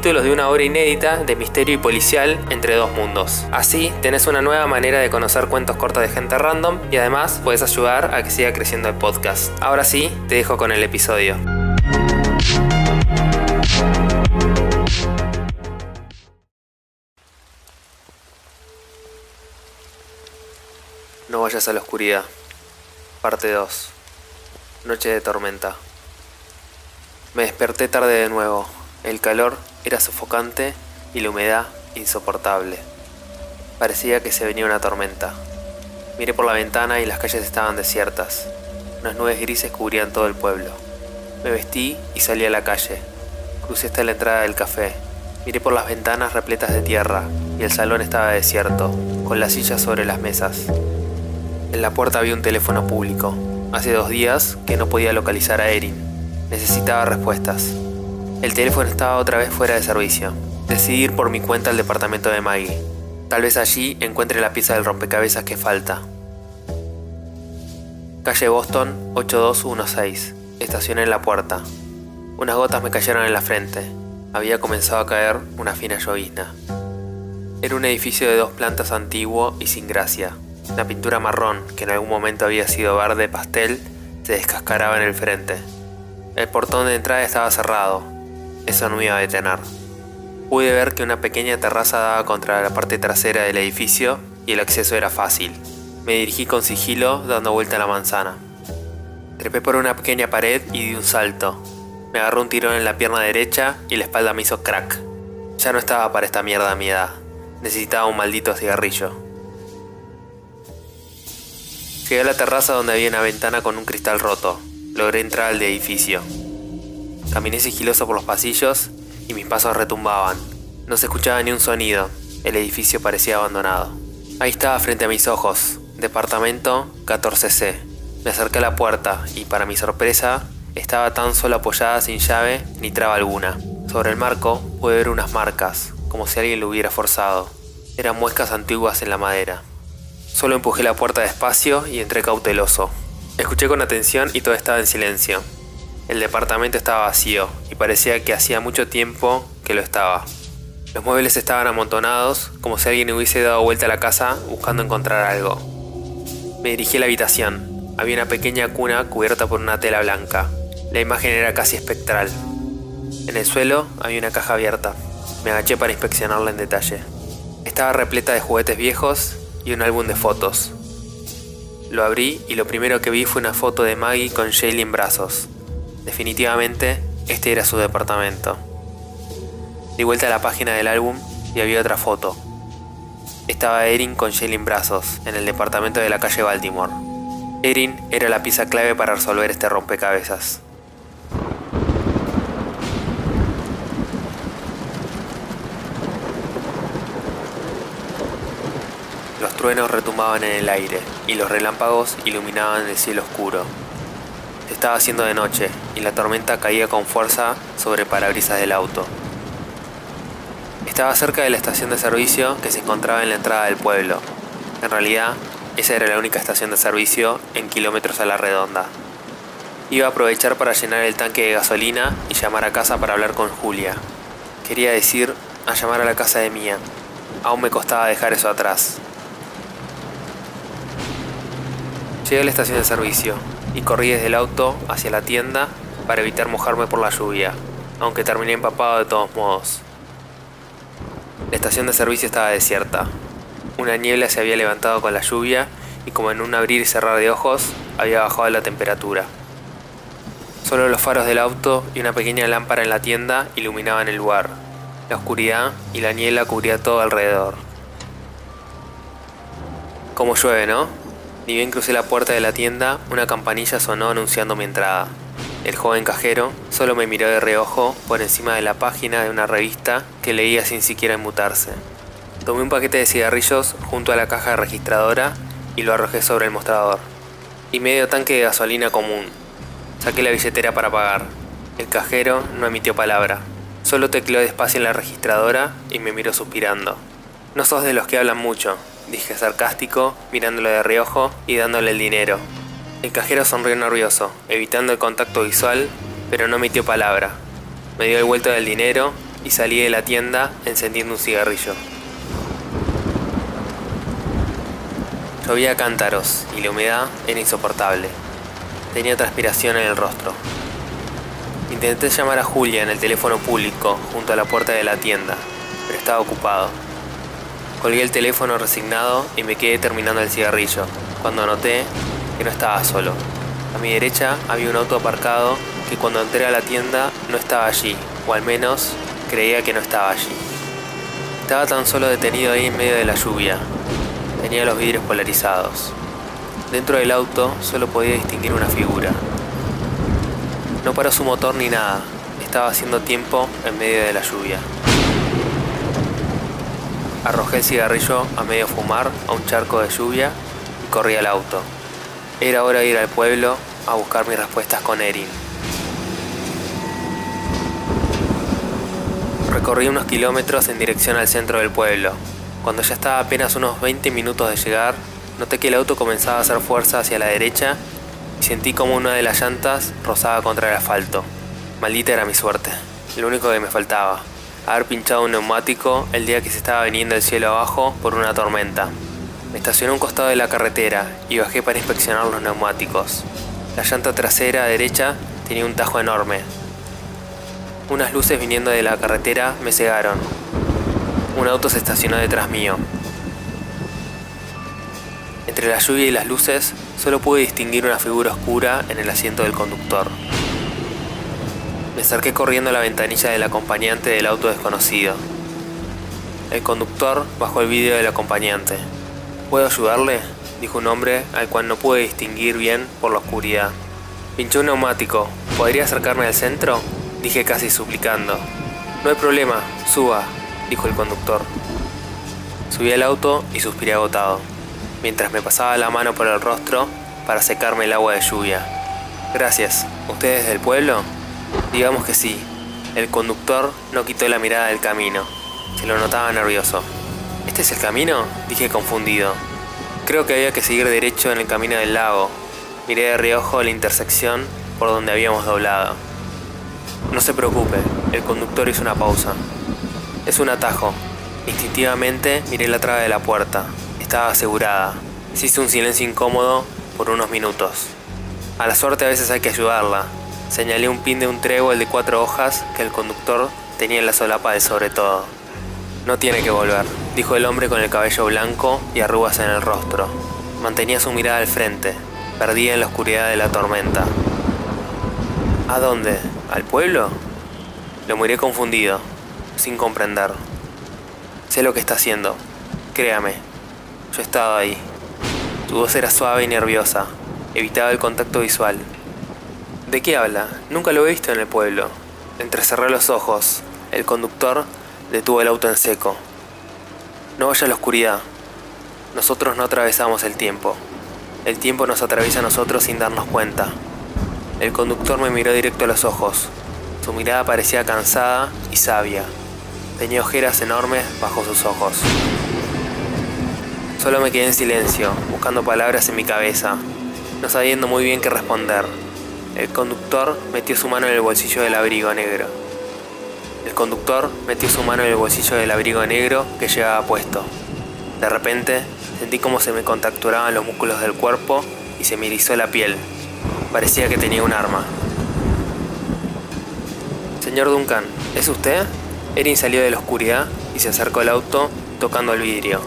de una obra inédita de misterio y policial entre dos mundos. Así, tenés una nueva manera de conocer cuentos cortos de gente random y además puedes ayudar a que siga creciendo el podcast. Ahora sí, te dejo con el episodio. No vayas a la oscuridad. Parte 2. Noche de tormenta. Me desperté tarde de nuevo. El calor era sofocante y la humedad insoportable. Parecía que se venía una tormenta. Miré por la ventana y las calles estaban desiertas. Unas nubes grises cubrían todo el pueblo. Me vestí y salí a la calle. Crucé hasta la entrada del café. Miré por las ventanas repletas de tierra y el salón estaba desierto, con las sillas sobre las mesas. En la puerta había un teléfono público. Hace dos días que no podía localizar a Erin. Necesitaba respuestas. El teléfono estaba otra vez fuera de servicio. Decidí ir por mi cuenta al departamento de Maggie. Tal vez allí encuentre la pieza del rompecabezas que falta. Calle Boston 8216. Estacioné en la puerta. Unas gotas me cayeron en la frente. Había comenzado a caer una fina llovizna. Era un edificio de dos plantas antiguo y sin gracia. La pintura marrón, que en algún momento había sido verde pastel, se descascaraba en el frente. El portón de entrada estaba cerrado, eso no me iba a detener. Pude ver que una pequeña terraza daba contra la parte trasera del edificio y el acceso era fácil. Me dirigí con sigilo dando vuelta a la manzana. Trepé por una pequeña pared y di un salto. Me agarró un tirón en la pierna derecha y la espalda me hizo crack. Ya no estaba para esta mierda a mi edad. Necesitaba un maldito cigarrillo. Llegué a la terraza donde había una ventana con un cristal roto. Logré entrar al edificio. Caminé sigiloso por los pasillos y mis pasos retumbaban. No se escuchaba ni un sonido. El edificio parecía abandonado. Ahí estaba frente a mis ojos. Departamento 14C. Me acerqué a la puerta y, para mi sorpresa, estaba tan solo apoyada sin llave ni traba alguna. Sobre el marco pude ver unas marcas, como si alguien lo hubiera forzado. Eran muescas antiguas en la madera. Solo empujé la puerta despacio y entré cauteloso. Escuché con atención y todo estaba en silencio. El departamento estaba vacío y parecía que hacía mucho tiempo que lo estaba. Los muebles estaban amontonados, como si alguien hubiese dado vuelta a la casa buscando encontrar algo. Me dirigí a la habitación. Había una pequeña cuna cubierta por una tela blanca. La imagen era casi espectral. En el suelo había una caja abierta. Me agaché para inspeccionarla en detalle. Estaba repleta de juguetes viejos y un álbum de fotos. Lo abrí y lo primero que vi fue una foto de Maggie con Shaley en brazos. Definitivamente, este era su departamento. Di vuelta a la página del álbum y había otra foto. Estaba Erin con Shelly en brazos, en el departamento de la calle Baltimore. Erin era la pieza clave para resolver este rompecabezas. Los truenos retumbaban en el aire y los relámpagos iluminaban el cielo oscuro, estaba haciendo de noche la tormenta caía con fuerza sobre parabrisas del auto. Estaba cerca de la estación de servicio que se encontraba en la entrada del pueblo. En realidad, esa era la única estación de servicio en kilómetros a la redonda. Iba a aprovechar para llenar el tanque de gasolina y llamar a casa para hablar con Julia. Quería decir, a llamar a la casa de Mía. Aún me costaba dejar eso atrás. Llegué a la estación de servicio y corrí desde el auto hacia la tienda para evitar mojarme por la lluvia, aunque terminé empapado de todos modos. La estación de servicio estaba desierta. Una niebla se había levantado con la lluvia y como en un abrir y cerrar de ojos había bajado la temperatura. Solo los faros del auto y una pequeña lámpara en la tienda iluminaban el lugar. La oscuridad y la niebla cubría todo alrededor. Como llueve, ¿no? Ni bien crucé la puerta de la tienda, una campanilla sonó anunciando mi entrada. El joven cajero solo me miró de reojo por encima de la página de una revista que leía sin siquiera inmutarse. Tomé un paquete de cigarrillos junto a la caja registradora y lo arrojé sobre el mostrador. Y medio tanque de gasolina común. Saqué la billetera para pagar. El cajero no emitió palabra. Solo tecleó despacio en la registradora y me miró suspirando. No sos de los que hablan mucho, dije sarcástico, mirándolo de reojo y dándole el dinero. El cajero sonrió nervioso, evitando el contacto visual, pero no emitió palabra. Me dio el vuelto del dinero y salí de la tienda encendiendo un cigarrillo. Llovía cántaros y la humedad era insoportable. Tenía transpiración en el rostro. Intenté llamar a Julia en el teléfono público junto a la puerta de la tienda, pero estaba ocupado. Colgué el teléfono resignado y me quedé terminando el cigarrillo, cuando noté que no estaba solo. A mi derecha había un auto aparcado que cuando entré a la tienda no estaba allí, o al menos creía que no estaba allí. Estaba tan solo detenido ahí en medio de la lluvia. Tenía los vidrios polarizados. Dentro del auto solo podía distinguir una figura. No paró su motor ni nada. Estaba haciendo tiempo en medio de la lluvia. Arrojé el cigarrillo a medio fumar a un charco de lluvia y corrí al auto. Era hora de ir al pueblo a buscar mis respuestas con Erin. Recorrí unos kilómetros en dirección al centro del pueblo. Cuando ya estaba apenas unos 20 minutos de llegar, noté que el auto comenzaba a hacer fuerza hacia la derecha y sentí como una de las llantas rozaba contra el asfalto. Maldita era mi suerte, lo único que me faltaba, haber pinchado un neumático el día que se estaba viniendo el cielo abajo por una tormenta. Me estacioné a un costado de la carretera y bajé para inspeccionar los neumáticos. La llanta trasera derecha tenía un tajo enorme. Unas luces viniendo de la carretera me cegaron. Un auto se estacionó detrás mío. Entre la lluvia y las luces solo pude distinguir una figura oscura en el asiento del conductor. Me acerqué corriendo a la ventanilla del acompañante del auto desconocido. El conductor bajó el vídeo del acompañante. ¿Puedo ayudarle? dijo un hombre al cual no pude distinguir bien por la oscuridad. Pinchó un neumático. ¿Podría acercarme al centro? Dije casi suplicando. No hay problema, suba, dijo el conductor. Subí al auto y suspiré agotado, mientras me pasaba la mano por el rostro para secarme el agua de lluvia. Gracias. ¿Ustedes del pueblo? Digamos que sí. El conductor no quitó la mirada del camino. Se lo notaba nervioso. ¿Este es el camino? Dije confundido. Creo que había que seguir derecho en el camino del lago. Miré de reojo la intersección por donde habíamos doblado. No se preocupe, el conductor hizo una pausa. Es un atajo. Instintivamente miré la traba de la puerta. Estaba asegurada. Se hizo un silencio incómodo por unos minutos. A la suerte a veces hay que ayudarla. Señalé un pin de un trébol de cuatro hojas que el conductor tenía en la solapa del sobre todo. No tiene que volver, dijo el hombre con el cabello blanco y arrugas en el rostro. Mantenía su mirada al frente, perdida en la oscuridad de la tormenta. ¿A dónde? ¿Al pueblo? Lo miré confundido, sin comprender. Sé lo que está haciendo. Créame, yo he estado ahí. Tu voz era suave y nerviosa. Evitaba el contacto visual. ¿De qué habla? Nunca lo he visto en el pueblo. Entrecerré los ojos. El conductor detuvo el auto en seco. No vaya a la oscuridad. Nosotros no atravesamos el tiempo. El tiempo nos atraviesa a nosotros sin darnos cuenta. El conductor me miró directo a los ojos. Su mirada parecía cansada y sabia. Tenía ojeras enormes bajo sus ojos. Solo me quedé en silencio, buscando palabras en mi cabeza, no sabiendo muy bien qué responder. El conductor metió su mano en el bolsillo del abrigo negro. El conductor metió su mano en el bolsillo del abrigo negro que llevaba puesto. De repente sentí como se me contracturaban los músculos del cuerpo y se me erizó la piel. Parecía que tenía un arma. Señor Duncan, ¿es usted? Erin salió de la oscuridad y se acercó al auto tocando el vidrio.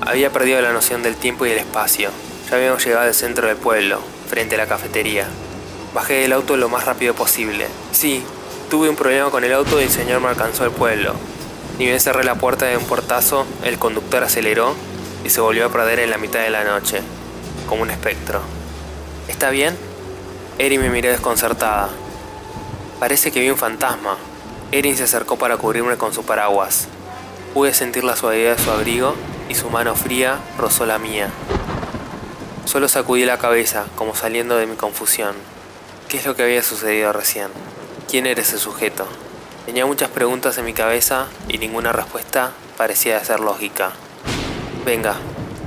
Había perdido la noción del tiempo y del espacio. Ya habíamos llegado al centro del pueblo, frente a la cafetería. Bajé del auto lo más rápido posible. Sí, tuve un problema con el auto y el señor me alcanzó al pueblo. Ni bien cerré la puerta de un portazo, el conductor aceleró y se volvió a perder en la mitad de la noche, como un espectro. ¿Está bien? Eri me miró desconcertada. Parece que vi un fantasma. Erin se acercó para cubrirme con su paraguas. Pude sentir la suavidad de su abrigo y su mano fría rozó la mía. Solo sacudí la cabeza, como saliendo de mi confusión. ¿Qué es lo que había sucedido recién? ¿Quién era ese sujeto? Tenía muchas preguntas en mi cabeza y ninguna respuesta parecía ser lógica. Venga,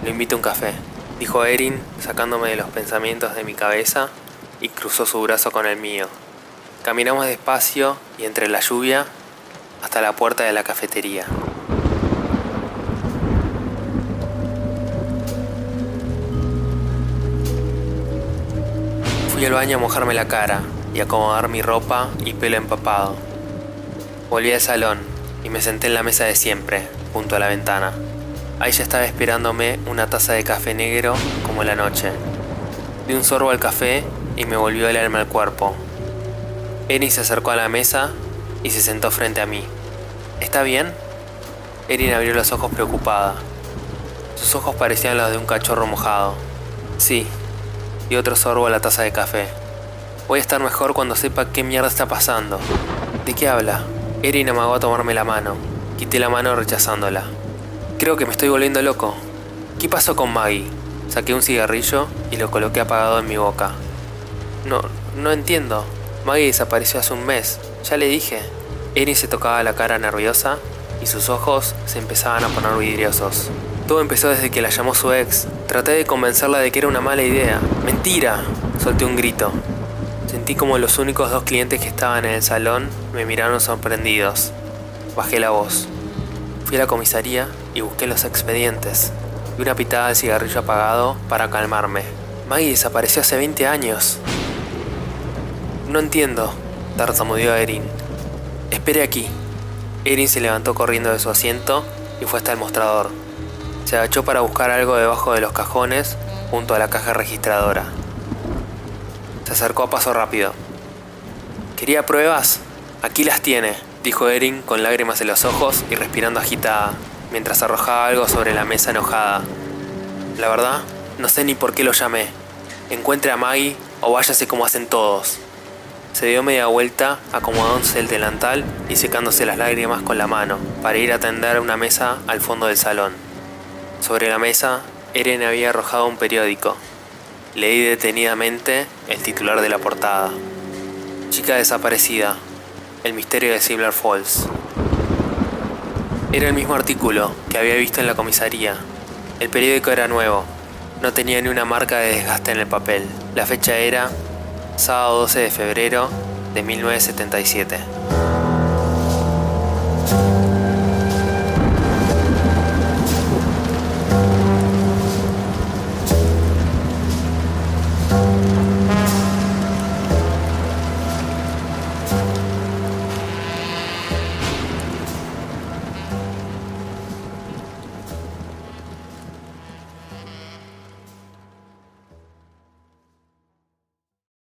lo invito a un café, dijo Erin, sacándome de los pensamientos de mi cabeza y cruzó su brazo con el mío. Caminamos despacio y entre la lluvia hasta la puerta de la cafetería. Fui al baño a mojarme la cara y acomodar mi ropa y pelo empapado. Volví al salón y me senté en la mesa de siempre, junto a la ventana. Ahí ya estaba esperándome una taza de café negro como la noche. Di un sorbo al café y me volvió el alma al cuerpo. Erin se acercó a la mesa y se sentó frente a mí. ¿Está bien? Erin abrió los ojos preocupada. Sus ojos parecían los de un cachorro mojado. Sí, y otro sorbo a la taza de café. Voy a estar mejor cuando sepa qué mierda está pasando. ¿De qué habla? Erin amagó a tomarme la mano. Quité la mano rechazándola. Creo que me estoy volviendo loco. ¿Qué pasó con Maggie? Saqué un cigarrillo y lo coloqué apagado en mi boca. No, no entiendo. Maggie desapareció hace un mes. Ya le dije. Erin se tocaba la cara nerviosa y sus ojos se empezaban a poner vidriosos. Todo empezó desde que la llamó su ex. Traté de convencerla de que era una mala idea. ¡Mentira! Solté un grito. Sentí como los únicos dos clientes que estaban en el salón me miraron sorprendidos. Bajé la voz. Fui a la comisaría y busqué los expedientes. Vi una pitada de cigarrillo apagado para calmarme. Maggie desapareció hace 20 años. No entiendo, tartamudeó Erin. Espere aquí. Erin se levantó corriendo de su asiento y fue hasta el mostrador. Se agachó para buscar algo debajo de los cajones junto a la caja registradora. Se acercó a paso rápido. ¿Quería pruebas? Aquí las tiene, dijo Erin con lágrimas en los ojos y respirando agitada, mientras arrojaba algo sobre la mesa enojada. La verdad, no sé ni por qué lo llamé. Encuentre a Maggie o váyase como hacen todos. Se dio media vuelta, acomodándose el delantal y secándose las lágrimas con la mano, para ir a atender una mesa al fondo del salón. Sobre la mesa, Eren había arrojado un periódico. Leí detenidamente el titular de la portada. Chica desaparecida. El misterio de Silver Falls. Era el mismo artículo que había visto en la comisaría. El periódico era nuevo. No tenía ni una marca de desgaste en el papel. La fecha era sábado 12 de febrero de 1977.